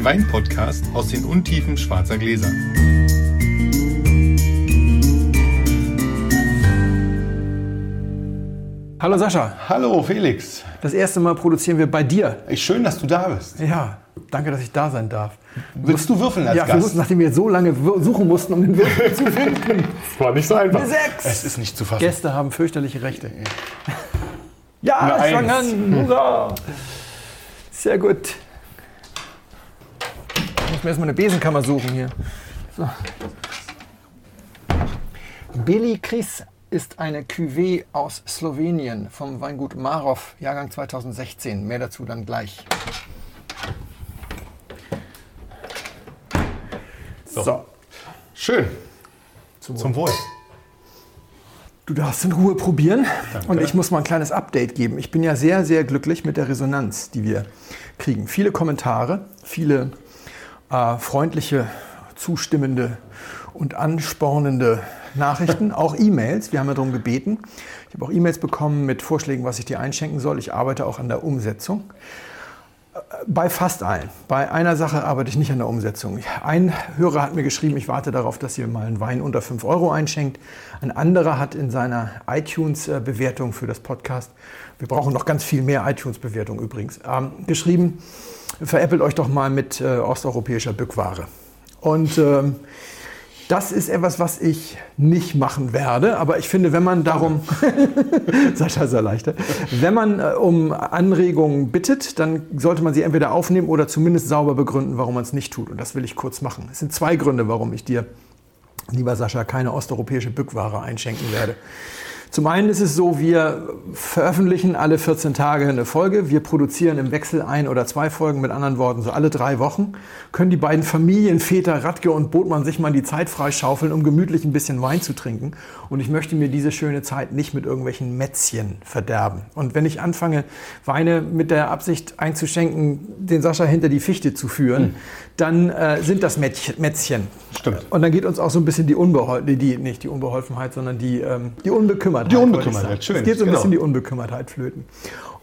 den Wein-Podcast aus den Untiefen schwarzer Gläser. Hallo Sascha, Hallo Felix. das erste Mal produzieren wir bei dir. Ey, Schön, dass du da bist. Ja, danke, dass ich da sein darf. Willst du würfeln als ja, wir Gast? mussten, nachdem wir so lange suchen mussten, um den Würfel zu finden. war nicht so einfach. Eine Sechs. Es ist nicht zu fassen. Gäste haben fürchterliche Rechte. Ja, ich fange an. Hurra. Sehr gut. Ich muss mir erstmal eine Besenkammer suchen hier. So. Beli Kris ist eine Cuvée aus Slowenien vom Weingut Marov, Jahrgang 2016. Mehr dazu dann gleich. So. Schön. Zum Wohl. Du darfst in Ruhe probieren und ich muss mal ein kleines Update geben. Ich bin ja sehr, sehr glücklich mit der Resonanz, die wir kriegen. Viele Kommentare, viele äh, freundliche, zustimmende und anspornende Nachrichten, auch E-Mails. Wir haben ja darum gebeten. Ich habe auch E-Mails bekommen mit Vorschlägen, was ich dir einschenken soll. Ich arbeite auch an der Umsetzung. Bei fast allen. Bei einer Sache arbeite ich nicht an der Umsetzung. Ein Hörer hat mir geschrieben, ich warte darauf, dass ihr mal einen Wein unter 5 Euro einschenkt. Ein anderer hat in seiner iTunes-Bewertung für das Podcast, wir brauchen noch ganz viel mehr iTunes-Bewertung übrigens, ähm, geschrieben, veräppelt euch doch mal mit äh, osteuropäischer Bückware. Und ähm, das ist etwas, was ich nicht machen werde. Aber ich finde, wenn man darum, Sascha ist erleichtert, wenn man äh, um Anregungen bittet, dann sollte man sie entweder aufnehmen oder zumindest sauber begründen, warum man es nicht tut. Und das will ich kurz machen. Es sind zwei Gründe, warum ich dir, lieber Sascha, keine osteuropäische Bückware einschenken werde. Zum einen ist es so, wir veröffentlichen alle 14 Tage eine Folge. Wir produzieren im Wechsel ein oder zwei Folgen, mit anderen Worten, so alle drei Wochen. Können die beiden Familienväter Radke und Botmann sich mal die Zeit freischaufeln, um gemütlich ein bisschen Wein zu trinken. Und ich möchte mir diese schöne Zeit nicht mit irgendwelchen Mätzchen verderben. Und wenn ich anfange, Weine mit der Absicht einzuschenken, den Sascha hinter die Fichte zu führen, dann äh, sind das Mätzchen- Mätzchen. Stimmt. Und dann geht uns auch so ein bisschen die Unbeholfenheit, die, nicht die Unbeholfenheit, sondern die, ähm, die Unbekümmertheit. Die Unbekümmertheit, ich sagen. schön, Es geht so ein genau. bisschen die Unbekümmertheit flöten.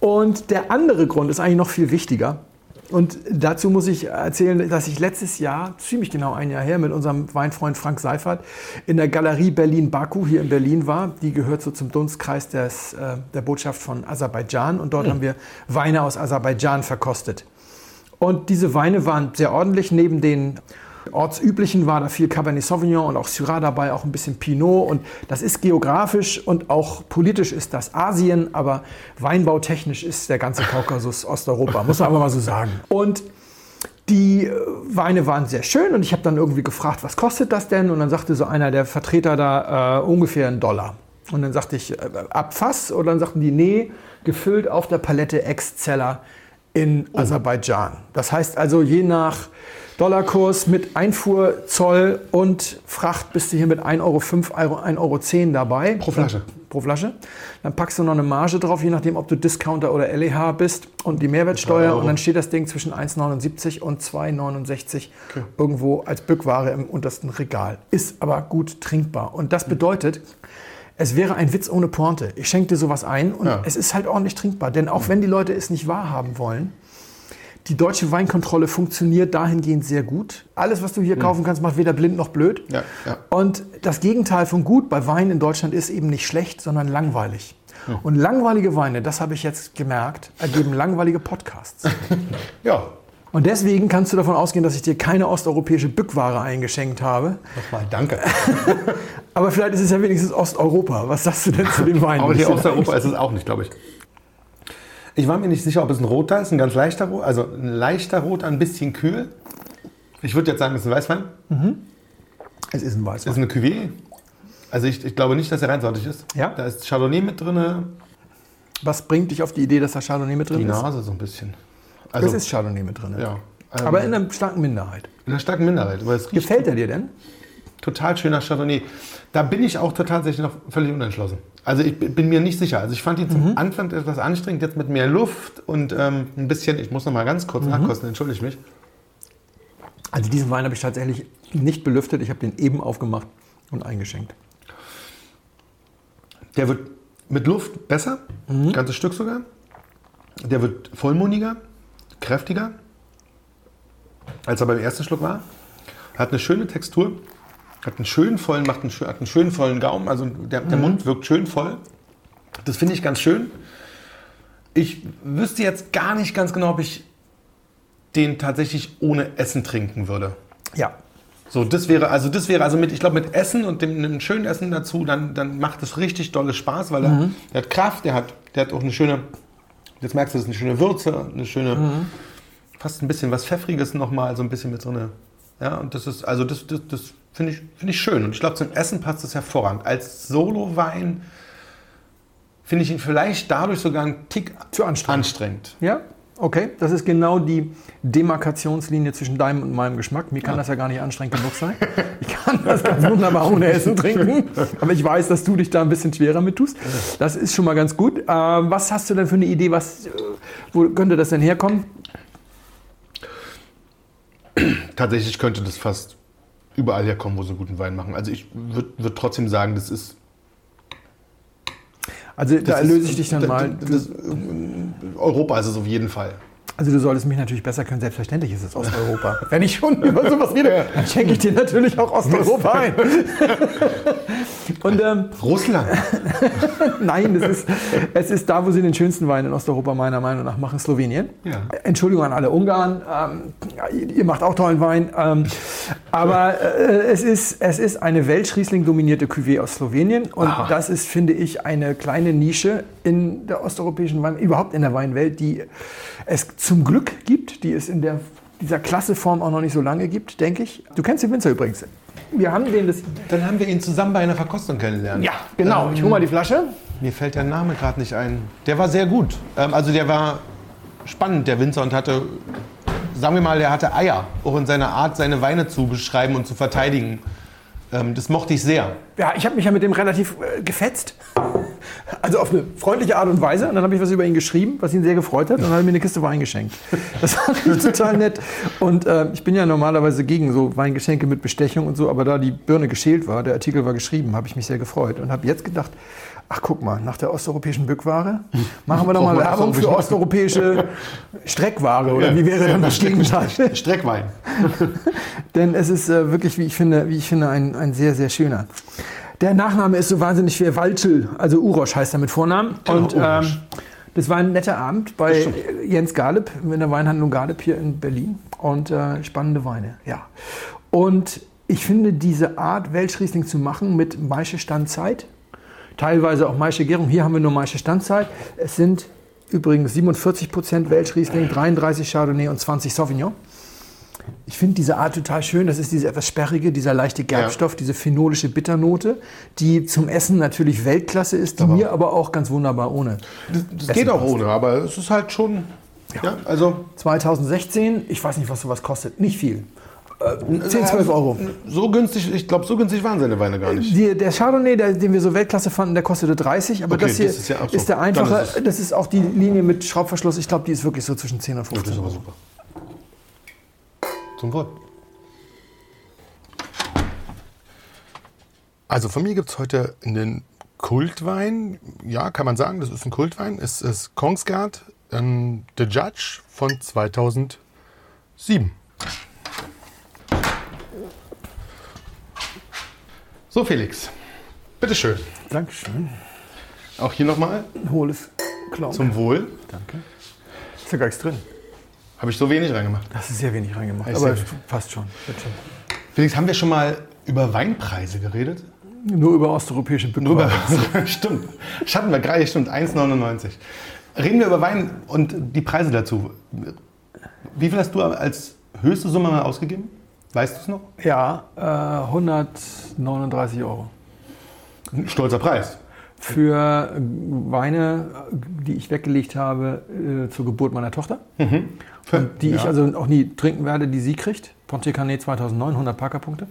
Und der andere Grund ist eigentlich noch viel wichtiger. Und dazu muss ich erzählen, dass ich letztes Jahr, ziemlich genau ein Jahr her, mit unserem Weinfreund Frank Seifert in der Galerie Berlin-Baku hier in Berlin war. Die gehört so zum Dunstkreis des, äh, der Botschaft von Aserbaidschan. Und dort haben wir Weine aus Aserbaidschan verkostet. Und diese Weine waren sehr ordentlich. Neben den ortsüblichen war da viel Cabernet Sauvignon und auch Syrah dabei, auch ein bisschen Pinot. Und das ist geografisch und auch politisch ist das Asien, aber weinbautechnisch ist der ganze Kaukasus Osteuropa, muss man einfach mal so sagen. Und die äh, Weine waren sehr schön und ich habe dann irgendwie gefragt, was kostet das denn? Und dann sagte so einer der Vertreter da äh, ungefähr einen Dollar. Und dann sagte ich, äh, ab Fass? Und dann sagten die, nee, gefüllt auf der Palette Ex-Zeller in Aserbaidschan. Das heißt also, je nach Dollarkurs mit Einfuhrzoll und Fracht bist du hier mit 1,05 Euro, 1,10 Euro dabei. Pro Flasche. Pro Flasche. Dann packst du noch eine Marge drauf, je nachdem, ob du Discounter oder LEH bist und die Mehrwertsteuer. Und dann steht das Ding zwischen 1,79 und 2,69 irgendwo als Bückware im untersten Regal. Ist aber gut trinkbar. Und das bedeutet, es wäre ein Witz ohne Pointe. Ich schenke dir sowas ein und Ja. es ist halt ordentlich trinkbar. Denn auch wenn die Leute es nicht wahrhaben wollen, die deutsche Weinkontrolle funktioniert dahingehend sehr gut. Alles, was du hier kaufen kannst, macht weder blind noch blöd. Ja, ja. Und das Gegenteil von gut bei Wein in Deutschland ist eben nicht schlecht, sondern langweilig. Und langweilige Weine, das habe ich jetzt gemerkt, ergeben langweilige Podcasts. Ja. Und deswegen kannst du davon ausgehen, dass ich dir keine osteuropäische Bückware eingeschenkt habe. Nochmal, danke. Aber vielleicht ist es ja wenigstens Osteuropa. Was sagst du denn zu den Weinen? Aber hier Osteuropa ist es auch nicht, glaube ich. Ich war mir nicht sicher, ob es ein roter ist, ein ganz leichter Rot, also ein leichter Rot, ein bisschen kühl. Ich würde jetzt sagen, es ist ein Weißwein. Es ist ein Es ist Weißwein. eine Cuvée. Also ich, ich glaube nicht, dass er reinsortig ist. Ja? Da ist Chardonnay mit drin, Was bringt dich auf die Idee, dass da Chardonnay mit drin die ist? Nase so ein bisschen. Es Also, ist Chardonnay mit drin. ja. Ähm, Aber in einer starken Minderheit. in einer starken Minderheit. Aber es riecht Gefällt er dir denn? Total schöner Chardonnay. Da bin ich auch tatsächlich noch völlig unentschlossen. Also ich bin mir nicht sicher. Also ich fand ihn zum Anfang etwas anstrengend, jetzt mit mehr Luft und ähm, ein bisschen, ich muss noch mal ganz kurz nachkosten, entschuldige mich. Also diesen Wein habe ich tatsächlich nicht belüftet. Ich habe den eben aufgemacht und eingeschenkt. Der wird mit Luft besser, ein ganzes Stück sogar. Der wird vollmundiger, kräftiger. als er beim ersten Schluck war. Hat eine schöne Textur, hat einen schönen vollen, macht einen, hat einen schönen vollen Gaumen, also der, der Mund wirkt schön voll. Das finde ich ganz schön. Ich wüsste jetzt gar nicht ganz genau, ob ich den tatsächlich ohne Essen trinken würde. Ja. So, das wäre also das wäre also mit, ich glaube, mit Essen und dem einem schönen Essen dazu, dann, dann macht es richtig dolle Spaß, weil er, der hat Kraft, der hat, der hat auch eine schöne, jetzt merkst du, das ist eine schöne Würze, eine schöne, fast ein bisschen was Pfeffriges nochmal, so ein bisschen mit so einer, ja, und das ist, also das, das, das finde ich, finde ich schön. Und ich glaube, zum Essen passt das hervorragend. Als Solo-Wein finde ich ihn vielleicht dadurch sogar einen Tick Zu anstrengend. anstrengend. Ja, okay. Das ist genau die Demarkationslinie zwischen deinem und meinem Geschmack. Mir kann das ja gar nicht anstrengend genug sein. Ich kann das ganz wunderbar ohne Essen trinken. Aber ich weiß, dass du dich da ein bisschen schwerer mit tust. Das ist schon mal ganz gut. Ähm, was hast du denn für eine Idee? Was, äh, wo könnte das denn herkommen? Tatsächlich könnte das fast überall herkommen, wo sie guten Wein machen. Also ich würde würd trotzdem sagen, das ist. Also da das erlöse ist- ich dich dann das- mal. Das, Europa ist es auf jeden Fall. Also du solltest mich natürlich besser können. Selbstverständlich ist es Osteuropa. Wenn ich schon über sowas rede, dann schenke ich dir natürlich auch Osteuropa ein. Und ähm, Russland. nein, das ist, es ist da, wo sie den schönsten Wein in Osteuropa meiner Meinung nach machen, Slowenien. Ja. Entschuldigung an alle Ungarn, ähm, ihr, macht auch tollen Wein. Ähm, aber äh, es, ist, es ist eine Weltschriesling dominierte Cuvée aus Slowenien. Und Aha. das ist, finde ich, eine kleine Nische in der osteuropäischen Wein, überhaupt in der Weinwelt, die es zum Glück gibt, die es in der, dieser Klasseform auch noch nicht so lange gibt, denke ich. Du kennst den Winzer übrigens. Wir haben den das. Dann haben wir ihn zusammen bei einer Verkostung kennengelernt. Ja, genau. Ich hole mal die Flasche. Mir fällt der Name gerade nicht ein. Der war sehr gut. Ähm, also der war spannend, der Winzer, und hatte, sagen wir mal, der hatte Eier, auch in seiner Art, seine Weine zu beschreiben und zu verteidigen. Ähm, das mochte ich sehr. Ja, ich habe mich ja mit dem relativ äh, gefetzt. Also auf eine freundliche Art und Weise. Und dann habe ich was über ihn geschrieben, was ihn sehr gefreut hat. Und dann hat er mir eine Kiste Wein geschenkt. Das fand ich total nett. Und äh, ich bin ja normalerweise gegen so Weingeschenke mit Bestechung und so. Aber da die Birne geschält war, der Artikel war geschrieben, habe ich mich sehr gefreut. Und habe jetzt gedacht, ach guck mal, nach der osteuropäischen Bückware machen wir doch mal Werbung für osteuropäische Streckware. Oder wie wäre dann das Gegenteil? Streckwein. Denn es ist äh, wirklich, wie ich finde, wie ich finde ein, ein sehr, sehr schöner. Der Nachname ist so wahnsinnig schwer. Walchel, also Urosch heißt er mit Vornamen. Genau, und ähm, das war ein netter Abend bei Jens Galeb in der Weinhandlung Galeb hier in Berlin. Und äh, spannende Weine, ja. Und ich finde diese Art, Welschriesling zu machen mit Maische Standzeit, teilweise auch Maische Gärung. Hier haben wir nur Maische Standzeit. Es sind übrigens 47 Prozent Welschriesling, 33 Chardonnay und 20 Sauvignon. Ich finde diese Art total schön. Das ist diese etwas sperrige, dieser leichte Gerbstoff, diese phenolische Bitternote, die zum Essen natürlich Weltklasse ist, die mir aber auch ganz wunderbar ohne. Das, das geht auch ohne, aber es ist halt schon. Ja, also 2016, ich weiß nicht, was sowas kostet, nicht viel. Äh, 10, 12 Euro. so günstig, ich glaube, so günstig waren seine Weine gar nicht. Die, der Chardonnay, der, den wir so Weltklasse fanden, der kostete 30, aber Okay, das hier das ist ja so. ist der einfache. Ist das ist auch die Linie mit Schraubverschluss. Ich glaube, die ist wirklich so zwischen 10 und Das 15 ist aber Euro. super. Zum Wohl. Also von mir gibt es heute einen Kultwein. Ja, kann man sagen, das ist ein Kultwein. Es ist Kongsgard, ähm, The Judge von 2007. So, Felix. Bitteschön. Dankeschön. Auch hier nochmal Ein hohles Klauen. zum Wohl. Danke. Ist ja gar nichts drin. Habe ich so wenig reingemacht. Das ist sehr wenig reingemacht. Ich Aber passt schon. Felix, haben wir schon mal über Weinpreise geredet? Nur über osteuropäische über Stimmt. Das hatten wir gerade, stimmt. 1,99. Reden wir über Wein und die Preise dazu. Wie viel hast du als höchste Summe mal ausgegeben? Weißt du es noch? Ja, äh, 139 Euro. Ein stolzer Preis. Für Weine, die ich weggelegt habe äh, zur Geburt meiner Tochter. Und die ich Ja. also auch nie trinken werde, die sie kriegt. Ponte Canet 2009, 100 Parkerpunkte.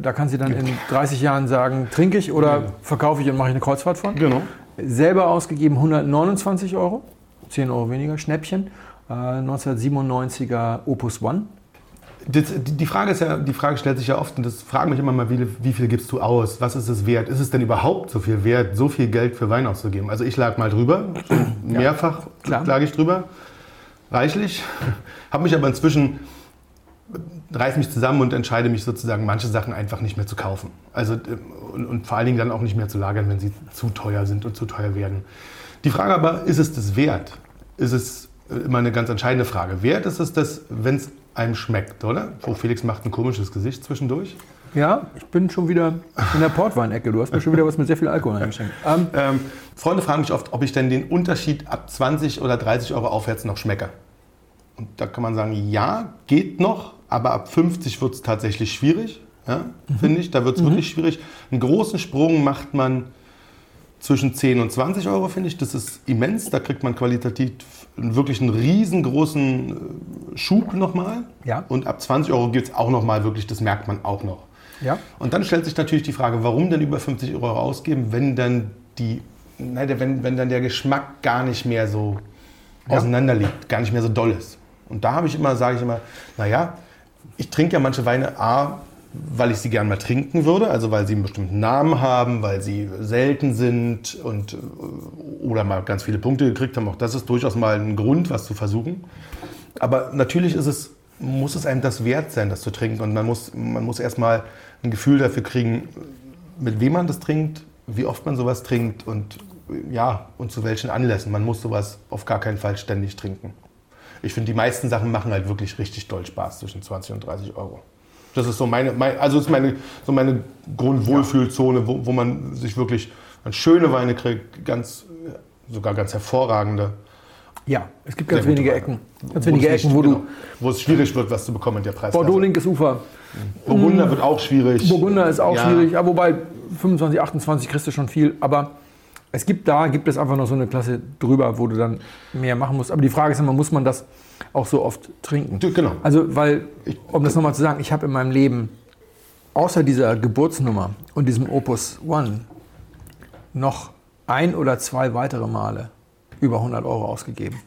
Da kann sie dann in 30 Jahren sagen, trinke ich oder verkaufe ich und mache ich eine Kreuzfahrt von. Genau. Selber ausgegeben 129 Euro, 10 Euro weniger, Schnäppchen. Äh, 1997er Opus One. Das, die Frage ist ja, die Frage stellt sich ja oft und das fragen mich immer mal, wie, wie viel gibst du aus? Was ist es wert? Ist es denn überhaupt so viel wert, so viel Geld für Wein auszugeben? Also ich lag mal drüber, so mehrfach klar. lag ich drüber, reichlich. Habe mich aber inzwischen reiße mich zusammen und entscheide mich sozusagen, manche Sachen einfach nicht mehr zu kaufen. Also, äh, und, und vor allen Dingen dann auch nicht mehr zu lagern, wenn sie zu teuer sind und zu teuer werden. Die Frage aber, ist es das wert? Ist es immer eine ganz entscheidende Frage. Wert ist es das, wenn es einem schmeckt, oder? Oh, Felix macht ein komisches Gesicht zwischendurch. Ja, ich bin schon wieder in der Portweinecke. Du hast mir schon wieder was mit sehr viel Alkohol eingeschenkt. Ähm, ähm, Freunde fragen mich oft, ob ich denn den Unterschied ab 20 oder 30 Euro aufwärts noch schmecke. Und da kann man sagen, ja, geht noch, aber ab 50 wird es tatsächlich schwierig, ja, mhm. finde ich. Da wird es mhm. wirklich schwierig. Einen großen Sprung macht man zwischen 10 und 20 Euro, finde ich. Das ist immens. Da kriegt man qualitativ wirklich einen riesengroßen äh, Schub nochmal. Ja. Und ab 20 Euro gibt es auch nochmal wirklich, das merkt man auch noch. Ja. Und dann stellt sich natürlich die Frage, warum denn über 50 Euro ausgeben, wenn dann, die, nein, wenn, wenn dann der Geschmack gar nicht mehr so ja. auseinander liegt, gar nicht mehr so doll ist. Und da habe ich immer, sage ich immer, naja, ich trinke ja manche Weine A, weil ich sie gern mal trinken würde, also weil sie einen bestimmten Namen haben, weil sie selten sind und, äh, oder mal ganz viele Punkte gekriegt haben. Auch das ist durchaus mal ein Grund, was zu versuchen. Aber natürlich ist es, muss es einem das wert sein, das zu trinken. Und man muss, man muss erstmal ein Gefühl dafür kriegen, mit wem man das trinkt, wie oft man sowas trinkt und ja, und zu welchen Anlässen. Man muss sowas auf gar keinen Fall ständig trinken. Ich finde, die meisten Sachen machen halt wirklich richtig doll Spaß zwischen 20 und 30 Euro. Das ist so meine, mein, also ist meine, so meine Grundwohlfühlzone, wo, wo man sich wirklich schöne Weine kriegt, ganz, sogar ganz hervorragende. Ja, es gibt ganz wenige Ecken. Ganz wenige Ecken, nicht, wo genau, Wo es schwierig wird, was zu bekommen in der Preis. Bordeaux, linkes Ufer. Burgunder wird auch schwierig. Burgunder ist auch ja. schwierig, ja, wobei 25, 28 kriegst du schon viel. Aber es gibt da, gibt es einfach noch so eine Klasse drüber, wo du dann mehr machen musst. Aber die Frage ist immer, muss man das auch so oft trinken? Genau. Also, weil, um das nochmal zu sagen, ich habe in meinem Leben außer dieser Geburtsnummer und diesem Opus One noch ein oder zwei weitere Male über 100 Euro ausgegeben.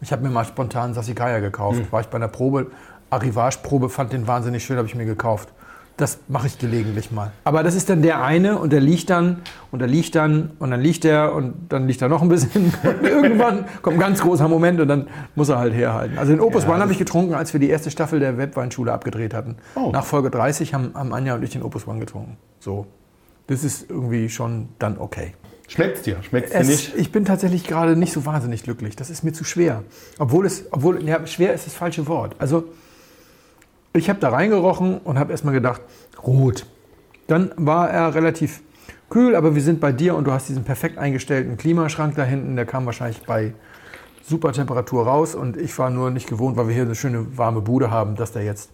Ich habe mir mal spontan Sassicaia gekauft. Mhm. War ich bei einer Probe, Arrivage-Probe, fand den wahnsinnig schön, habe ich mir gekauft. Das mache ich gelegentlich mal. Aber das ist dann der eine und der liegt dann und der liegt dann und dann liegt der und dann liegt er noch ein bisschen. Und irgendwann kommt ein ganz großer Moment und dann muss er halt herhalten. Also den Opus ja, One habe ich getrunken, als wir die erste Staffel der Webweinschule abgedreht hatten. Oh. Nach Folge 30 haben, haben Anja und ich den Opus One getrunken. So. Das ist irgendwie schon dann okay. Schmeckt dir? Schmeckt dir nicht? Ich bin tatsächlich gerade nicht so wahnsinnig glücklich. Das ist mir zu schwer. Obwohl es, obwohl, ja, schwer ist das falsche Wort. Also, ich habe da reingerochen und habe erstmal gedacht, rot. Dann war er relativ kühl, aber wir sind bei dir und du hast diesen perfekt eingestellten Klimaschrank da hinten. Der kam wahrscheinlich bei super Temperatur raus und ich war nur nicht gewohnt, weil wir hier eine schöne warme Bude haben, dass der jetzt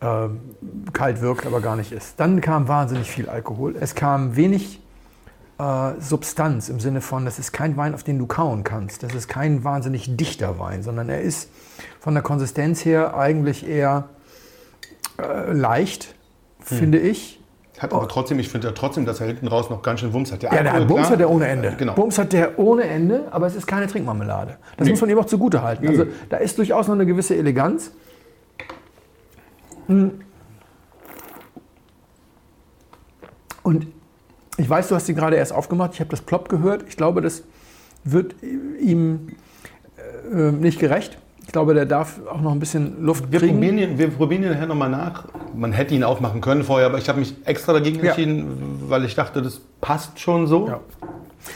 äh, kalt wirkt, aber gar nicht ist. Dann kam wahnsinnig viel Alkohol. Es kam wenig äh, Substanz im Sinne von, das ist kein Wein, auf den du kauen kannst. Das ist kein wahnsinnig dichter Wein, sondern er ist von der Konsistenz her eigentlich eher leicht, hm. finde ich. Hat aber trotzdem, ich finde ja trotzdem, dass er hinten raus noch ganz schön Wumms hat. Der ja, der Bums hat der ohne Ende. Genau. Bums hat der ohne Ende, aber es ist keine Trinkmarmelade. Das nee. muss man ihm auch zugute halten. Also da ist durchaus noch eine gewisse Eleganz. Hm. Und ich weiß, du hast sie gerade erst aufgemacht. Ich habe das Plop gehört. Ich glaube, das wird ihm äh, nicht gerecht. Ich glaube, der darf auch noch ein bisschen Luft wir kriegen. Probieren ihn, wir probieren ihn nachher nochmal nach. Man hätte ihn aufmachen können vorher, aber ich habe mich extra dagegen entschieden, ja. weil ich dachte, das passt schon so. Ja.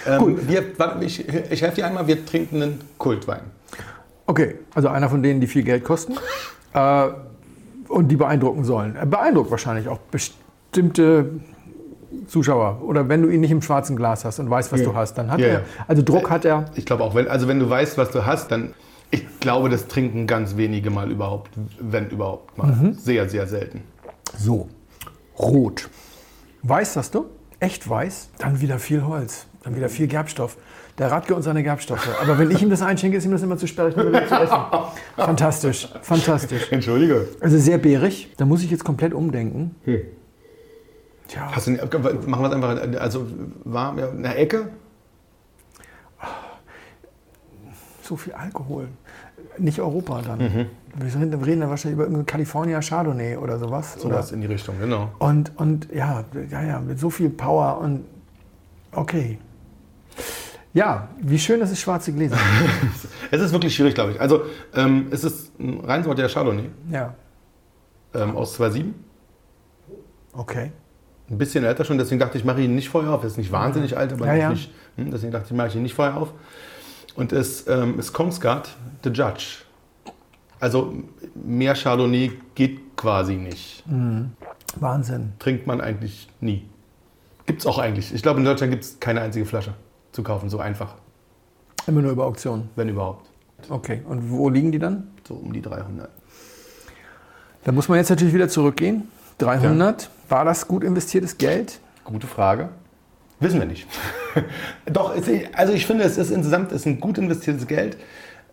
Ähm, wir, ich, ich helfe dir einmal, wir trinken einen Kultwein. Okay, also einer von denen, die viel Geld kosten äh, und die beeindrucken sollen. Er beeindruckt wahrscheinlich auch bestimmte Zuschauer. Oder wenn du ihn nicht im schwarzen Glas hast und weißt, was ja. du hast, dann hat er. Also Druck hat er. Ich glaube auch, wenn, also wenn du weißt, was du hast, dann ich glaube, das trinken ganz wenige mal überhaupt, wenn überhaupt mal. Mhm. Sehr, sehr selten. So, rot. Weiß hast du? Echt weiß? Dann wieder viel Holz, dann wieder viel Gerbstoff. Der Radke und seine Gerbstoffe. Aber wenn ich ihm das einschenke, ist ihm das immer zu sperrig, zu essen. Fantastisch, fantastisch. Entschuldige. Also sehr bärig. Da muss ich jetzt komplett umdenken. Hm. Tja. Hast du, machen wir es einfach, also warm, ja, in der Ecke? So viel Alkohol nicht Europa dann. Mhm. Wir reden dann wahrscheinlich über California Chardonnay oder sowas. So was in die Richtung, genau. Und, und ja, ja, ja, mit so viel Power und okay. Ja, wie schön, dass es schwarze Gläser Es ist wirklich schwierig, glaube ich. Also, ähm, es ist ein reinsortiger Chardonnay. Ja. ähm, aus 2,7. Okay. Ein bisschen älter schon, deswegen dachte ich, mache ihn nicht vorher auf. Er ist nicht wahnsinnig alt, aber Ja, ja. nicht. Hm, deswegen dachte ich, mache ich ihn nicht vorher auf. Und es ähm, ist Kongsgard, The Judge. Also mehr Chardonnay geht quasi nicht. Wahnsinn. Trinkt man eigentlich nie. Gibt es auch eigentlich. Ich glaube, in Deutschland gibt es keine einzige Flasche zu kaufen, so einfach, Immer nur über Auktionen. wenn überhaupt. Okay. Und wo liegen die dann? So um die 300. Da muss man jetzt natürlich wieder zurückgehen. 300. War das gut investiertes Geld? Gute Frage. Wissen wir nicht. Doch, also ich finde, es ist insgesamt ist ein gut investiertes Geld,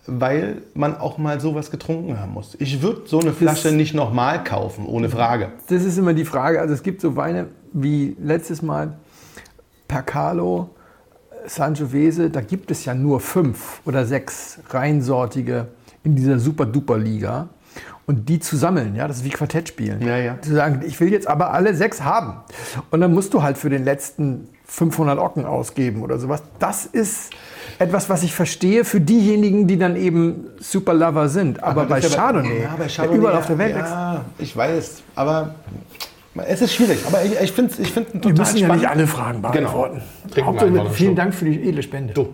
weil man auch mal sowas getrunken haben muss. Ich würde so eine Flasche nicht nochmal kaufen, ohne Frage. Das ist immer die Frage. Also es gibt so Weine wie letztes Mal Percalo, Sangiovese, da gibt es ja nur fünf oder sechs reinsortige in dieser Super-Duper-Liga. Und die zu sammeln, ja, das ist wie Quartett spielen. Ja, ja. Zu sagen, ich will jetzt aber alle sechs haben. Und dann musst du halt für den letzten 500 Ocken ausgeben oder sowas. Das ist etwas, was ich verstehe für diejenigen, die dann eben Super Lover sind. Aber, bei, ist ja Chardonnay, ja, bei Chardonnay, überall auf der Welt Ja, ich weiß, aber es ist schwierig. Aber ich, ich finde es ich find's total Wir müssen ja spannend. nicht alle Fragen beantworten. Genau. Hauptsache, vielen. Dank für die edle Spende. Du.